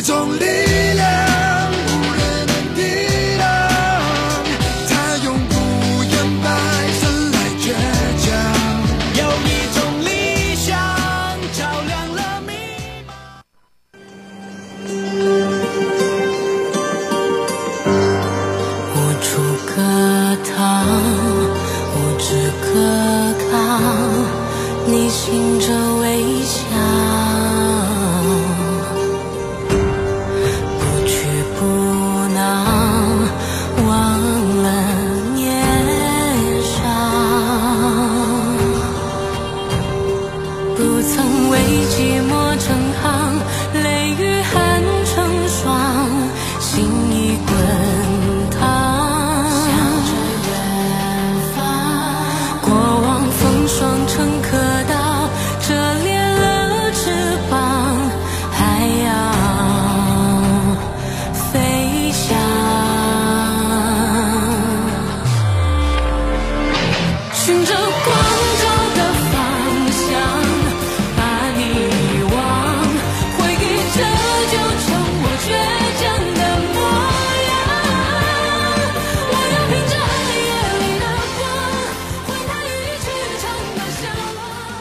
一种力。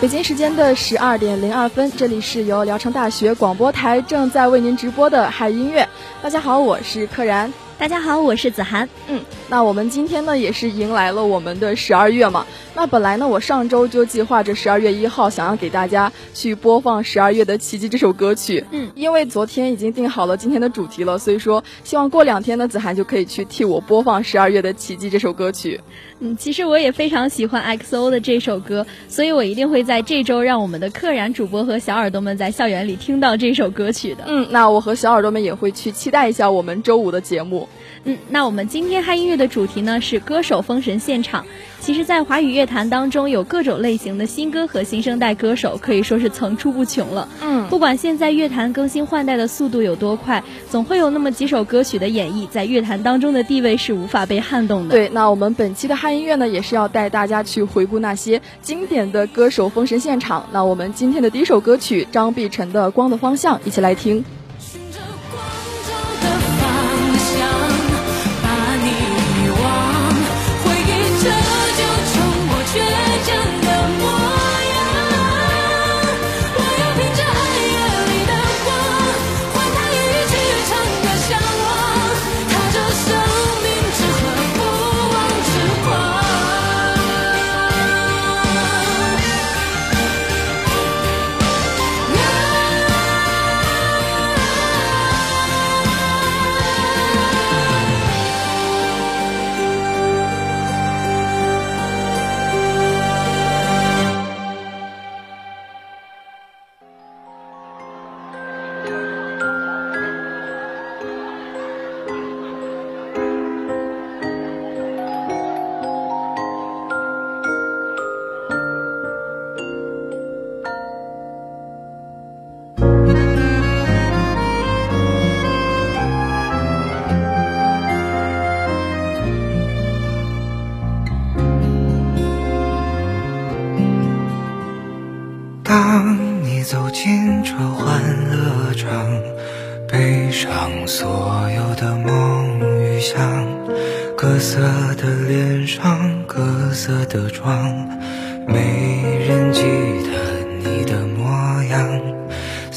北京时间的十二点零二分，这里是由聊城大学广播台正在为您直播的嗨音乐。大家好，我是柯然。大家好，我是子涵。嗯，那我们今天呢，也是迎来了我们的十二月嘛。那本来呢，我上周就计划着十二月一号想要给大家去播放《十二月的奇迹》这首歌曲。嗯，因为昨天已经定好了今天的主题了，所以说希望过两天呢，子涵就可以去替我播放《十二月的奇迹》这首歌曲。嗯，其实我也非常喜欢 XO 的这首歌，所以我一定会在这周让我们的客然主播和小耳朵们在校园里听到这首歌曲的。嗯，那我和小耳朵们也会去期待一下我们周五的节目。嗯，那我们今天嗨音乐的主题呢是歌手封神现场。其实，在华语乐坛当中，有各种类型的新歌和新生代歌手，可以说是层出不穷了。嗯，不管现在乐坛更新换代的速度有多快，总会有那么几首歌曲的演绎，在乐坛当中的地位是无法被撼动的。对，那我们本期的嗨音乐呢，也是要带大家去回顾那些经典的歌手封神现场。那我们今天的第一首歌曲，张碧晨的《光的方向》，一起来听。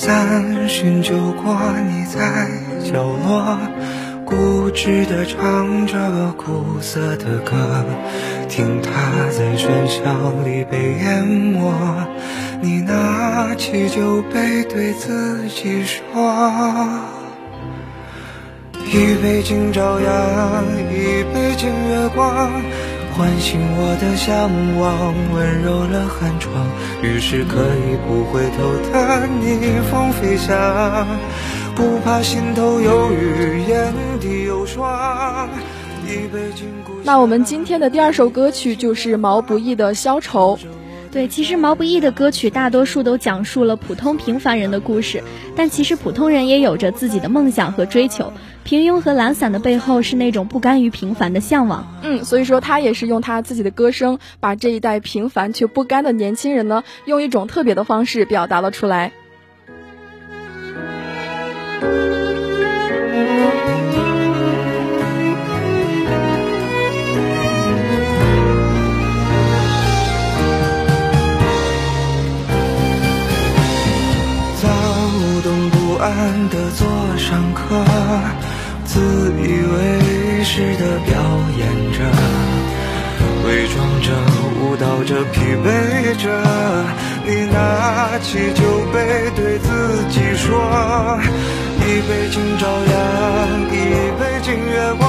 三巡酒过，你在角落，固执地唱着苦涩的歌，听它在喧嚣里被淹没。你拿起酒杯，对自己说。一杯敬朝阳，一杯敬月光。唤醒我的向往，温柔了寒窗，于是可以不回头的逆风飞翔，不怕心头有雨，眼底有霜。一杯敬故那我们今天的第二首歌曲就是毛不易的《消愁》。对，其实毛不易的歌曲大多数都讲述了普通平凡人的故事，但其实普通人也有着自己的梦想和追求。平庸和懒散的背后是那种不甘于平凡的向往。嗯，所以说他也是用他自己的歌声，把这一代平凡却不甘的年轻人呢，用一种特别的方式表达了出来。自以为是的表演着，伪装着，舞蹈着，疲惫着。你拿起酒杯，对自己说：一杯敬朝阳，一杯敬月光，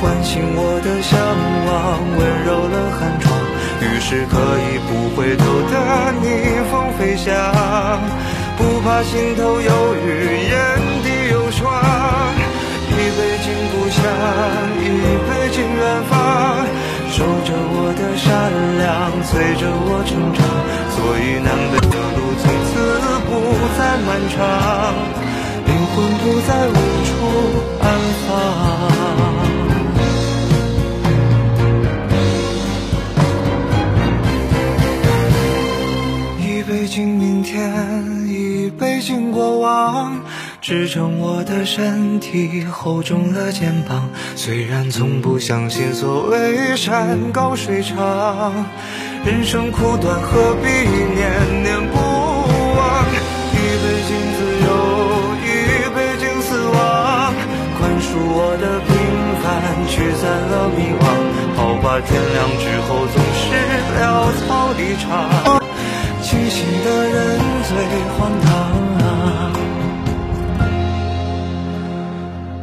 唤醒我的向往，温柔了寒窗，于是可以不回头的逆风飞翔。不怕心头有雨，眼底随，着我成长。所以南北的路从此不再漫长，灵魂不再无处安放。一杯敬明天。一杯敬过往，支撑我的身体，厚重了肩膀。虽然从不相信所谓山高水长，人生苦短，何必念念不忘？一杯敬自由，一杯敬死亡，宽恕我的平凡，驱散了迷惘。好吧，天亮之后总是潦草离场。清醒的人最荒唐啊！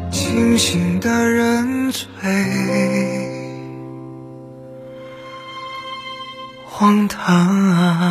清醒的人最荒唐啊！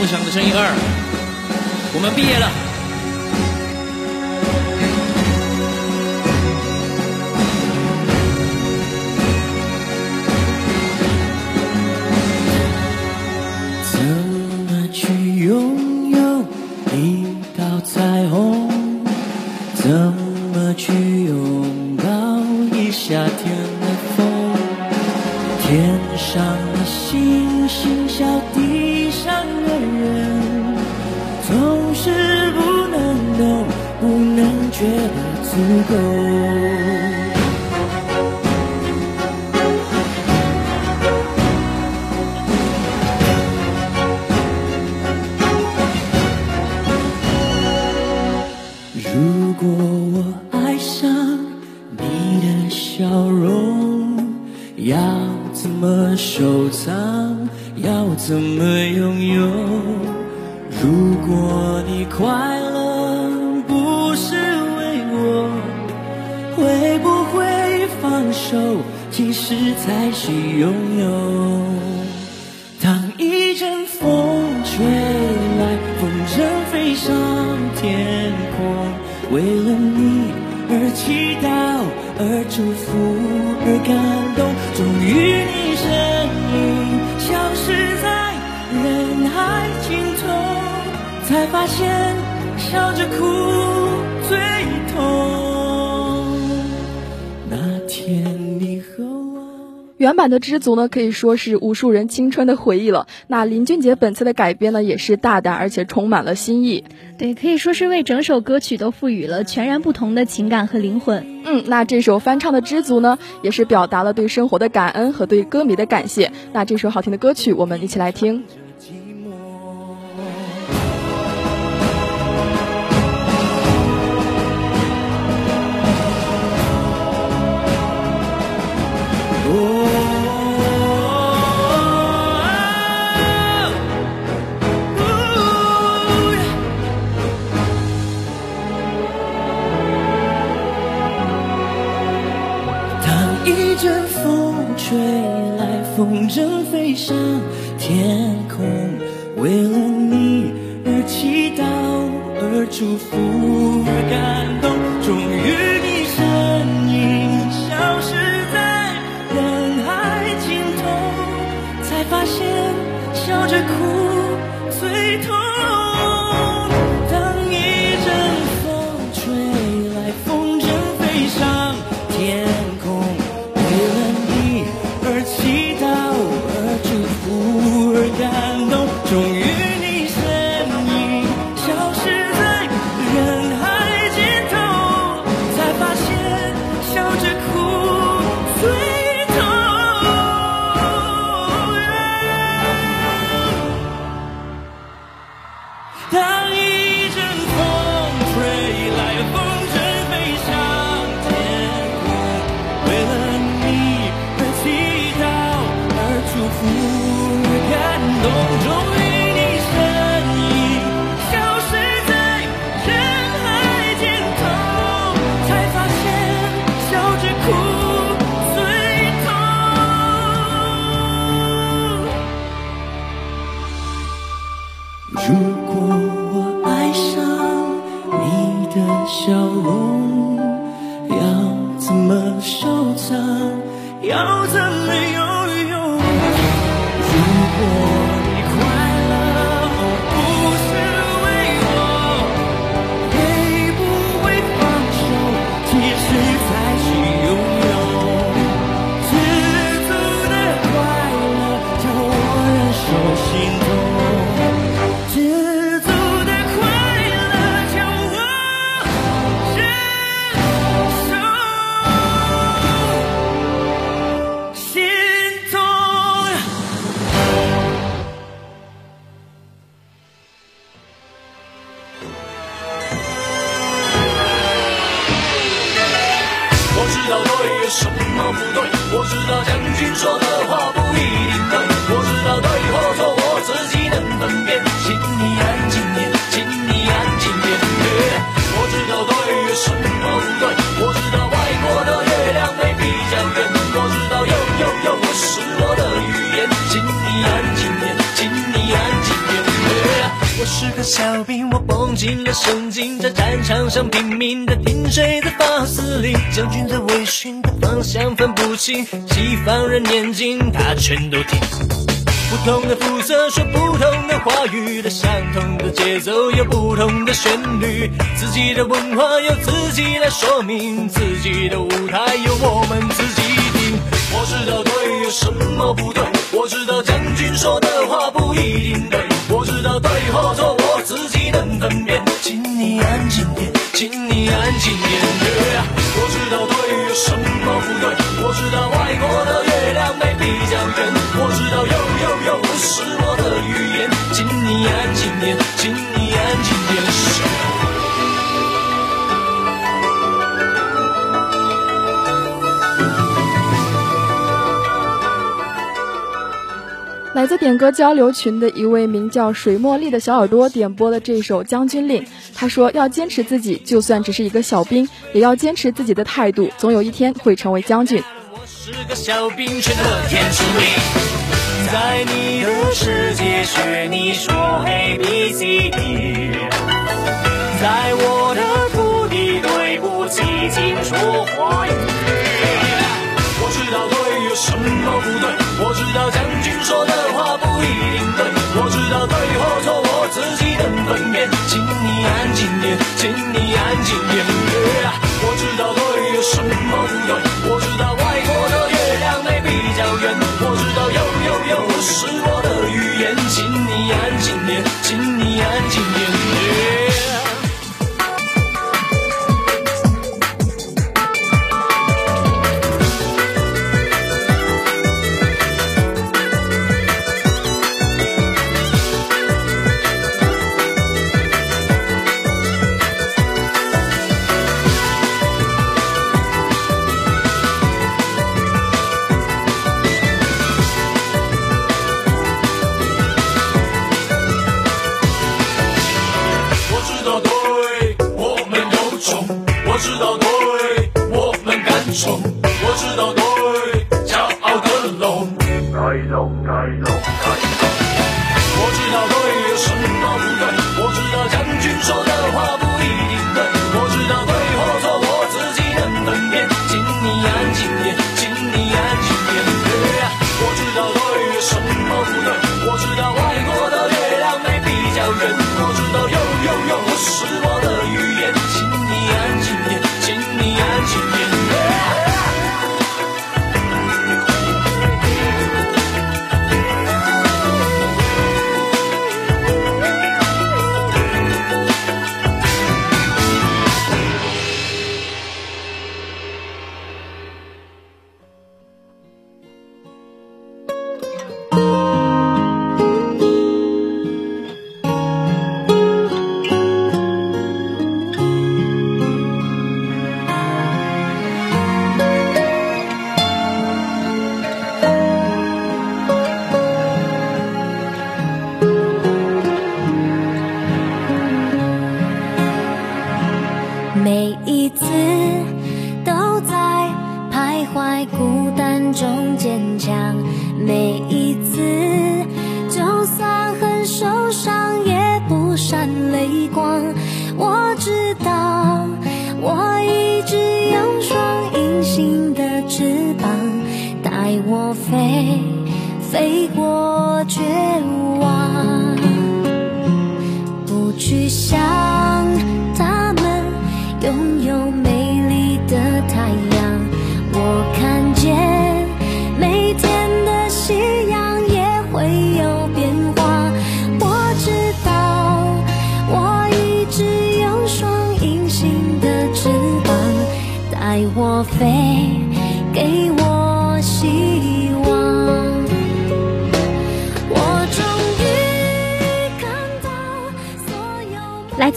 梦想的声音二，我们毕业了。藏？要怎么拥有？如果你快乐不是为我，会不会放手？其实才是拥有。尽头，才发现笑着哭最原版的《知足》呢，可以说是无数人青春的回忆了。那林俊杰本次的改编呢，也是大胆而且充满了新意。对，可以说是为整首歌曲都赋予了全然不同的情感和灵魂。嗯，那这首翻唱的《知足》呢，也是表达了对生活的感恩和对歌迷的感谢。那这首好听的歌曲，我们一起来听。人飞上天空，为了你而祈祷，而祝福，而感动。终于，你身影消失在人海尽头，才发现笑着哭将军在微醺的方向分不清，西方人念经他全都听。不同的肤色说不同的话语，的相同的节奏有不同的旋律，自己的文化由自己来说明，自己的舞台由我们自己定。我知道对有什么不对，我知道将军说的话不一定对。我知道对和错，我自己能分辨。请你安静点，请你安静点。我知道对有什么不对，我知道外国的月亮没比较圆。我知道又又又不是我的语言，请你安静点，请你安静点。来自点歌交流群的一位名叫水茉莉的小耳朵点播了这首《将军令》。他说：“要坚持自己，就算只是一个小兵，也要坚持自己的态度，总有一天会成为将军。”我是个小兵，却得天知命。在你的世界学你说 A B C D，在我的土地对不起，请说话语。我知道对有什么不对，我知道将军说的话不一定对，我知道对和错。我。自己能分辨，请你安静点，请你安静点。我知道对有什么不对，我知道外国的月亮没比较圆，我知道有有有不是我的语言，请你安静点，请你安静点。飞过绝望。不去想他们拥有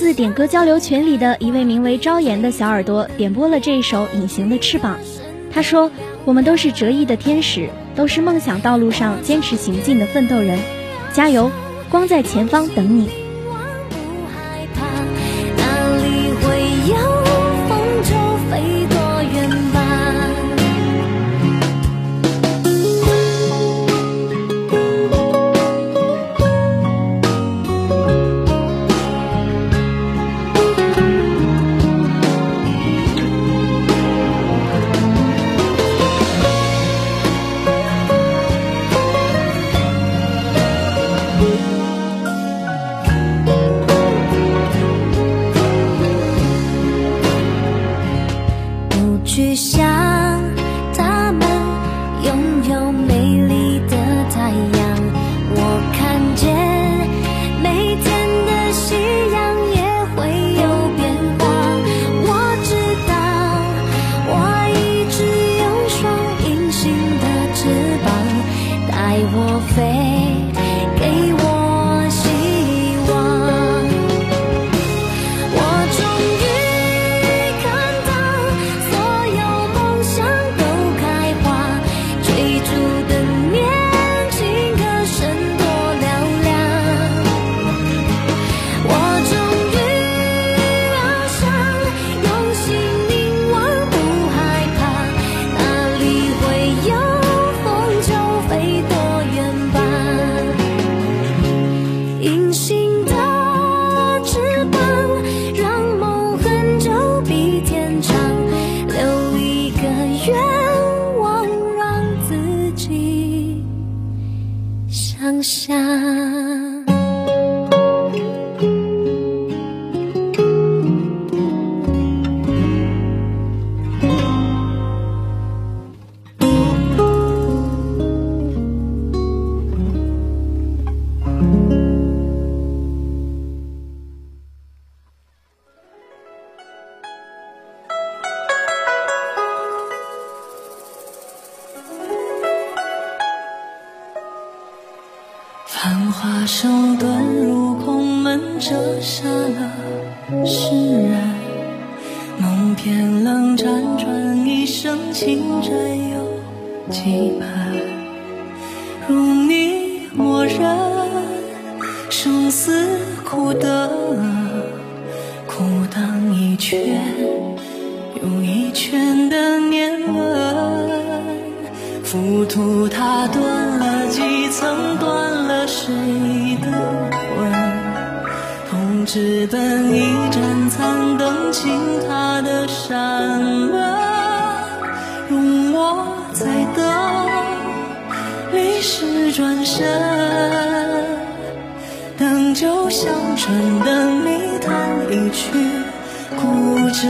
自点歌交流群里的一位名为朝颜的小耳朵点播了这一首《隐形的翅膀》。他说：“我们都是折翼的天使，都是梦想道路上坚持行进的奋斗人，加油！光在前方等你。”山门，容我再等，历史转身，等酒香醇的密谈一曲古筝，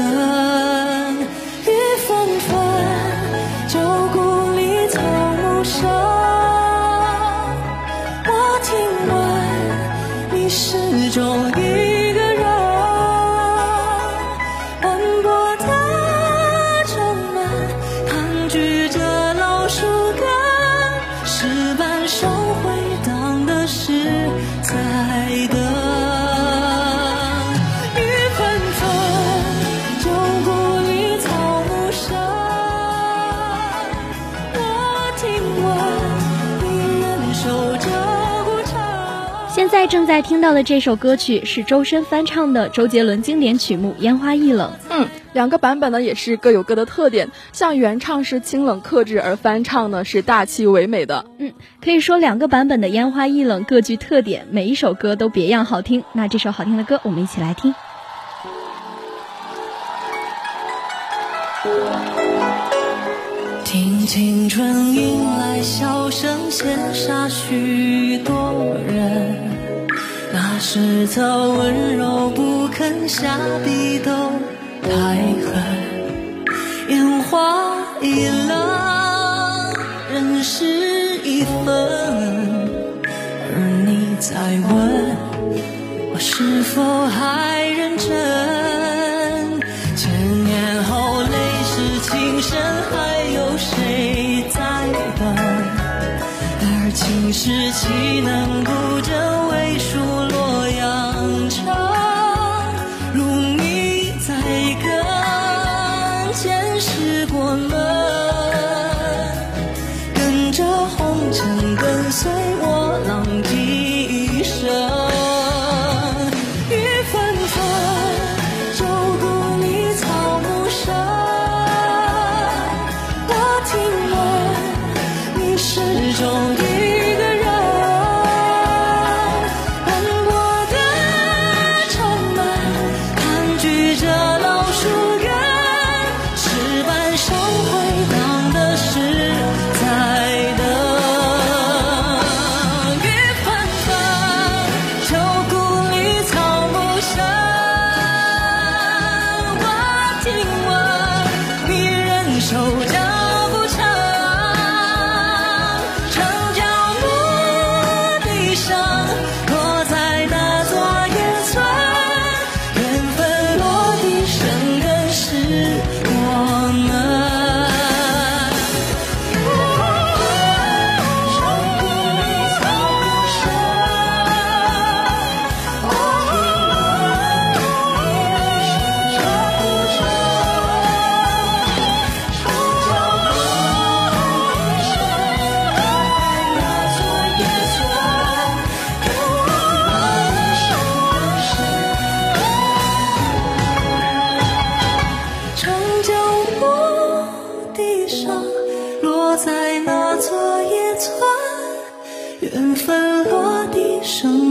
在正在听到的这首歌曲是周深翻唱的周杰伦经典曲目《烟花易冷》。嗯，两个版本呢也是各有各的特点，像原唱是清冷克制，而翻唱呢是大气唯美的。嗯，可以说两个版本的《烟花易冷》各具特点，每一首歌都别样好听。那这首好听的歌，我们一起来听。听青春迎来笑声，羡煞许多人。是则温柔不肯下笔都太狠，烟花易冷，人事已分。而你在问我是否还认真？千年后泪湿情深，还有谁在等？而青史岂能不真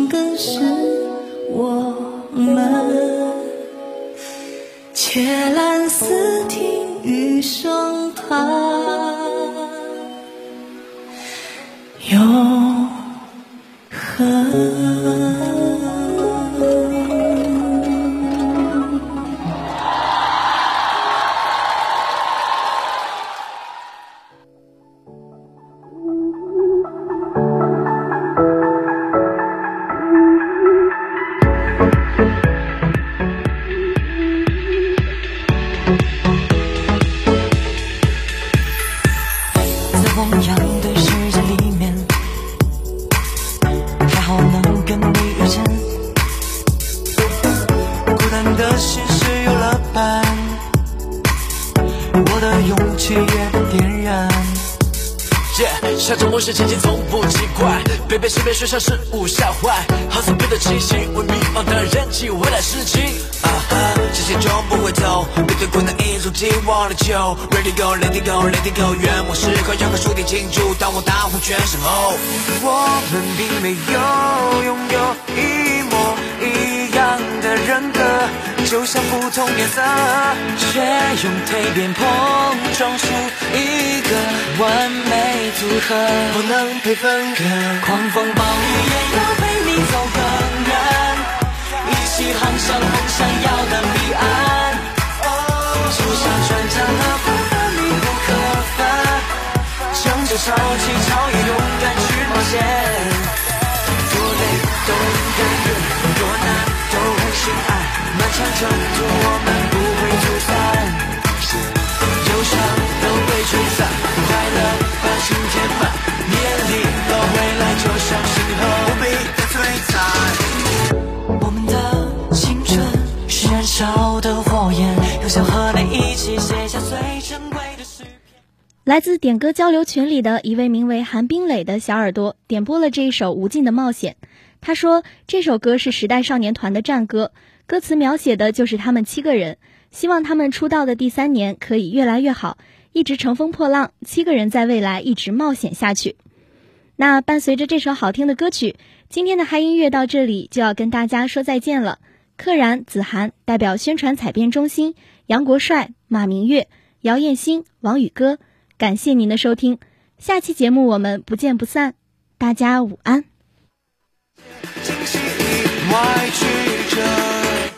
更是我们。且览四听雨声叹，向着梦想前进从不奇怪，别被身边学校事物吓坏，好似别的气息，为迷茫的人起未来事情。啊哈，前行中不回头，面对困难一如既往的求。Ready go, let it go, let it go，愿望时刻要和书弟庆祝，当我大呼全身吼。我们并没有拥有一模人格，就像不同颜色，却用蜕变碰撞出一个完美组合，不能被分割。狂风暴雨也要陪你走更远，一起航向梦想要的彼岸。就像船桨和风和密不可分，乘着潮起潮也勇敢去冒险。多累都很甘愿，多难都很心安。漫长征途我们不会走散，忧伤都被吹散，快乐把心填满。你眼里的未来就像星河无比的璀璨。我们的青春是燃烧的火焰，又想和你一起写下最珍贵的诗。来自点歌交流群里的一位名为韩冰磊的小耳朵点播了这一首《无尽的冒险》。他说，这首歌是时代少年团的战歌，歌词描写的就是他们七个人，希望他们出道的第三年可以越来越好，一直乘风破浪，七个人在未来一直冒险下去。那伴随着这首好听的歌曲，今天的嗨音乐到这里就要跟大家说再见了。柯然、子涵代表宣传采编中心，杨国帅、马明月、姚艳欣、王宇歌，感谢您的收听，下期节目我们不见不散，大家午安。曲折，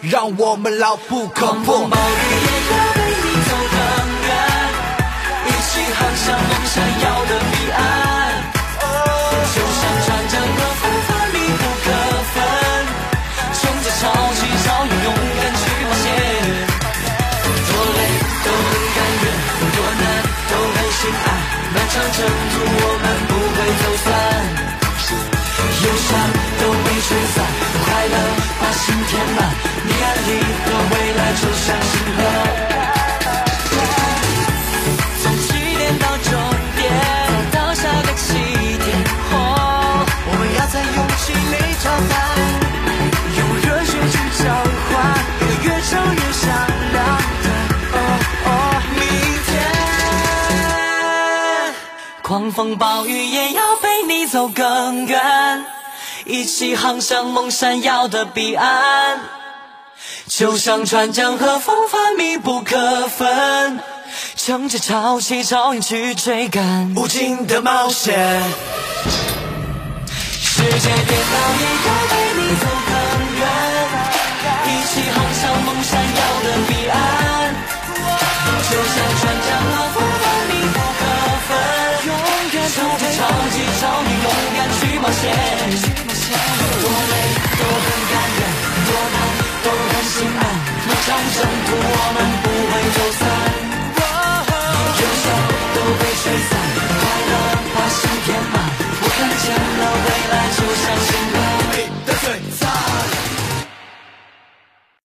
让我们牢不可破。暴雨也要陪你走更远，一起航向梦想要的彼岸。就像船桨和风帆密不可分，乘着潮起潮涌，勇敢去冒险。多累都很甘愿，多难都很心安。漫长征途我就像星河，从起点到终点，到下个起点。我们要在勇气里长大，用热血去交换，越唱越响亮的明天。狂风暴雨也要陪你走更远，一起航向梦闪耀的彼岸。就像船桨和风帆密不可分，乘着潮起潮涌去追赶无尽的冒险。世界颠倒也要陪你走更远，一起航向梦闪耀的彼岸。就像船桨和风帆密不可分，勇敢乘着潮起潮涌，勇敢去冒险。上征途，我们不会就散。